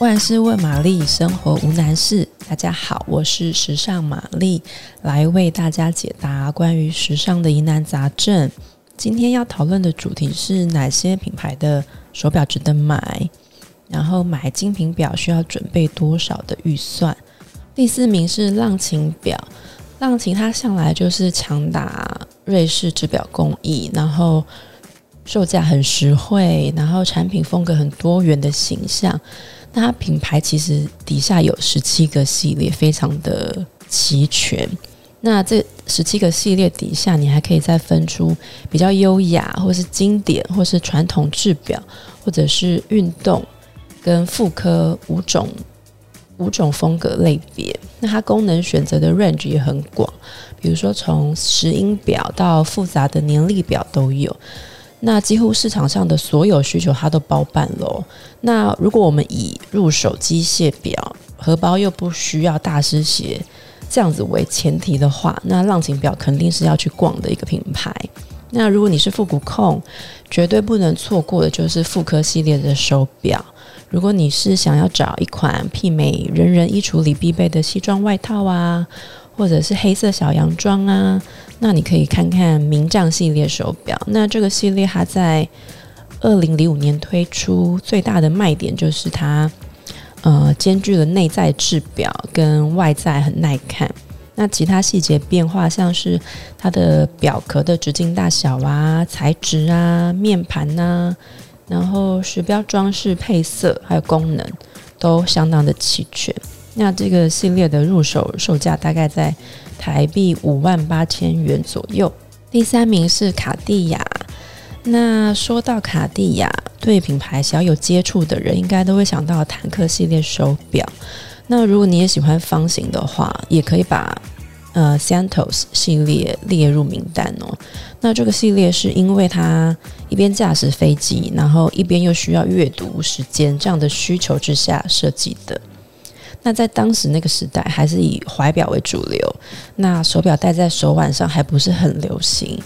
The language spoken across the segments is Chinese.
万事问玛丽，生活无难事。大家好，我是时尚玛丽，来为大家解答关于时尚的疑难杂症。今天要讨论的主题是哪些品牌的手表值得买？然后买精品表需要准备多少的预算？第四名是浪琴表，浪琴它向来就是强打瑞士制表工艺，然后。售价很实惠，然后产品风格很多元的形象。那它品牌其实底下有十七个系列，非常的齐全。那这十七个系列底下，你还可以再分出比较优雅，或是经典，或是传统制表，或者是运动跟妇科五种五种风格类别。那它功能选择的 range 也很广，比如说从石英表到复杂的年历表都有。那几乎市场上的所有需求，它都包办喽。那如果我们以入手机械表，荷包又不需要大师鞋这样子为前提的话，那浪琴表肯定是要去逛的一个品牌。那如果你是复古控，绝对不能错过的就是复刻系列的手表。如果你是想要找一款媲美人人衣橱里必备的西装外套啊，或者是黑色小洋装啊。那你可以看看名将系列手表。那这个系列它在二零零五年推出，最大的卖点就是它呃兼具了内在制表跟外在很耐看。那其他细节变化，像是它的表壳的直径大小啊、材质啊、面盘呐、啊，然后时标装饰配色还有功能都相当的齐全。那这个系列的入手售价大概在台币五万八千元左右。第三名是卡地亚。那说到卡地亚，对品牌小有接触的人，应该都会想到坦克系列手表。那如果你也喜欢方形的话，也可以把呃 Santos 系列列入名单哦。那这个系列是因为它一边驾驶飞机，然后一边又需要阅读时间这样的需求之下设计的。那在当时那个时代，还是以怀表为主流，那手表戴在手腕上还不是很流行，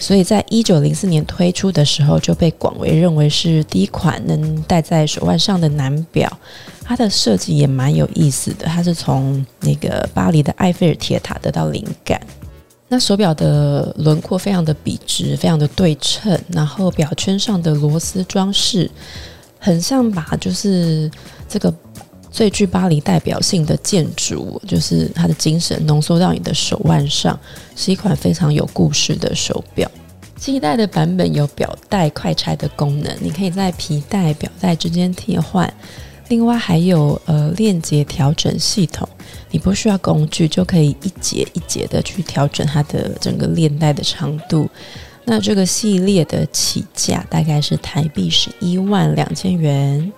所以在一九零四年推出的时候，就被广为认为是第一款能戴在手腕上的男表。它的设计也蛮有意思的，它是从那个巴黎的埃菲尔铁塔得到灵感。那手表的轮廓非常的笔直，非常的对称，然后表圈上的螺丝装饰，很像把就是这个。最具巴黎代表性的建筑，就是它的精神浓缩到你的手腕上，是一款非常有故事的手表。这一代的版本有表带快拆的功能，你可以在皮带、表带之间替换。另外还有呃链接调整系统，你不需要工具就可以一节一节的去调整它的整个链带的长度。那这个系列的起价大概是台币十一万两千元。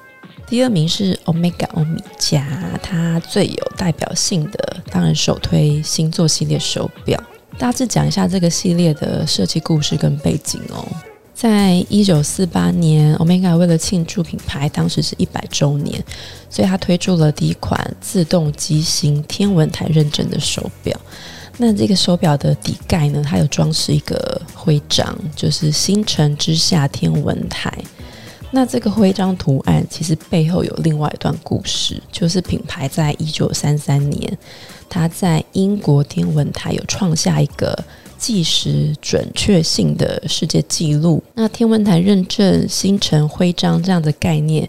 第二名是 Omega 欧米茄，它最有代表性的当然首推星座系列手表。大致讲一下这个系列的设计故事跟背景哦。在一九四八年，Omega 为了庆祝品牌当时是一百周年，所以它推出了第一款自动机芯天文台认证的手表。那这个手表的底盖呢，它有装饰一个徽章，就是星辰之下天文台。那这个徽章图案其实背后有另外一段故事，就是品牌在一九三三年，它在英国天文台有创下一个计时准确性的世界纪录。那天文台认证星辰徽章这样的概念，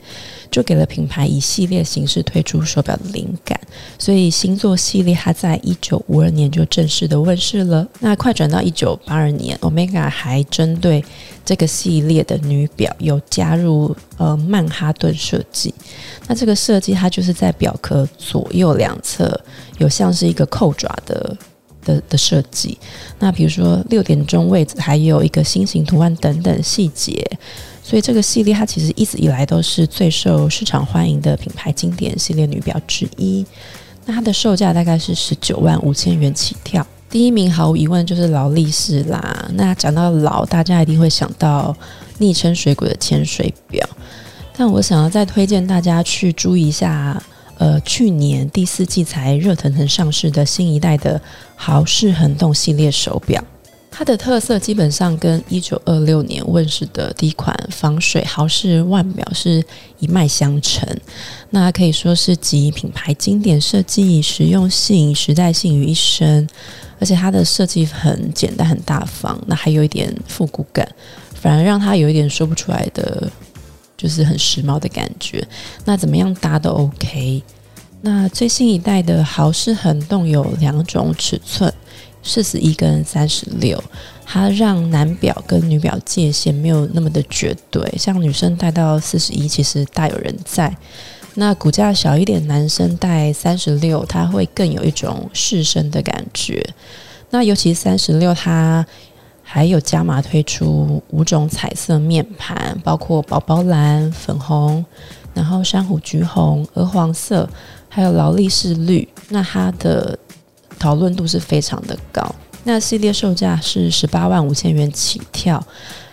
就给了品牌以系列形式推出手表的灵感。所以星座系列它在一九五二年就正式的问世了。那快转到一九八二年，Omega 还针对这个系列的女表有加入呃曼哈顿设计。那这个设计它就是在表壳左右两侧有像是一个扣爪的。的的设计，那比如说六点钟位置还有一个心形图案等等细节，所以这个系列它其实一直以来都是最受市场欢迎的品牌经典系列女表之一。那它的售价大概是十九万五千元起跳，第一名毫无疑问就是劳力士啦。那讲到劳，大家一定会想到昵称水鬼的潜水表，但我想要再推荐大家去注意一下。呃，去年第四季才热腾腾上市的新一代的豪士恒动系列手表，它的特色基本上跟一九二六年问世的第一款防水豪士腕表是一脉相承。那可以说是集品牌经典设计、实用性、时代性于一身。而且它的设计很简单、很大方，那还有一点复古感，反而让它有一点说不出来的，就是很时髦的感觉。那怎么样搭都 OK。那最新一代的豪士恒动有两种尺寸。四十一跟三十六，它让男表跟女表界限没有那么的绝对。像女生戴到四十一，其实大有人在；那骨架小一点，男生戴三十六，它会更有一种适身的感觉。那尤其三十六，它还有加码推出五种彩色面盘，包括宝宝蓝、粉红，然后珊瑚橘红、鹅黄色，还有劳力士绿。那它的讨论度是非常的高，那系列售价是十八万五千元起跳，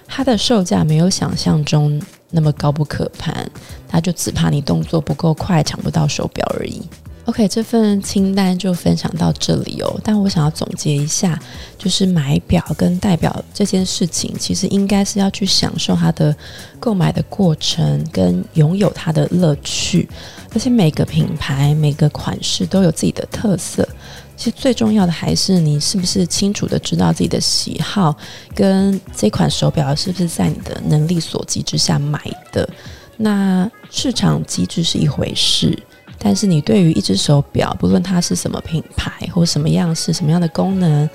它的售价没有想象中那么高不可攀，它就只怕你动作不够快，抢不到手表而已。OK，这份清单就分享到这里哦。但我想要总结一下，就是买表跟戴表这件事情，其实应该是要去享受它的购买的过程，跟拥有它的乐趣。而且每个品牌、每个款式都有自己的特色。其实最重要的还是你是不是清楚的知道自己的喜好，跟这款手表是不是在你的能力所及之下买的。那市场机制是一回事。但是你对于一只手表，不论它是什么品牌或什么样式、什么样的功能，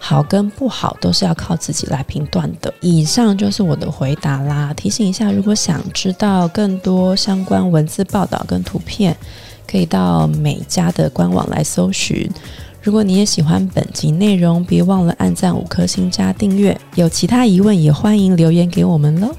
好跟不好都是要靠自己来评断的。以上就是我的回答啦。提醒一下，如果想知道更多相关文字报道跟图片，可以到美家的官网来搜寻。如果你也喜欢本集内容，别忘了按赞五颗星加订阅。有其他疑问也欢迎留言给我们喽。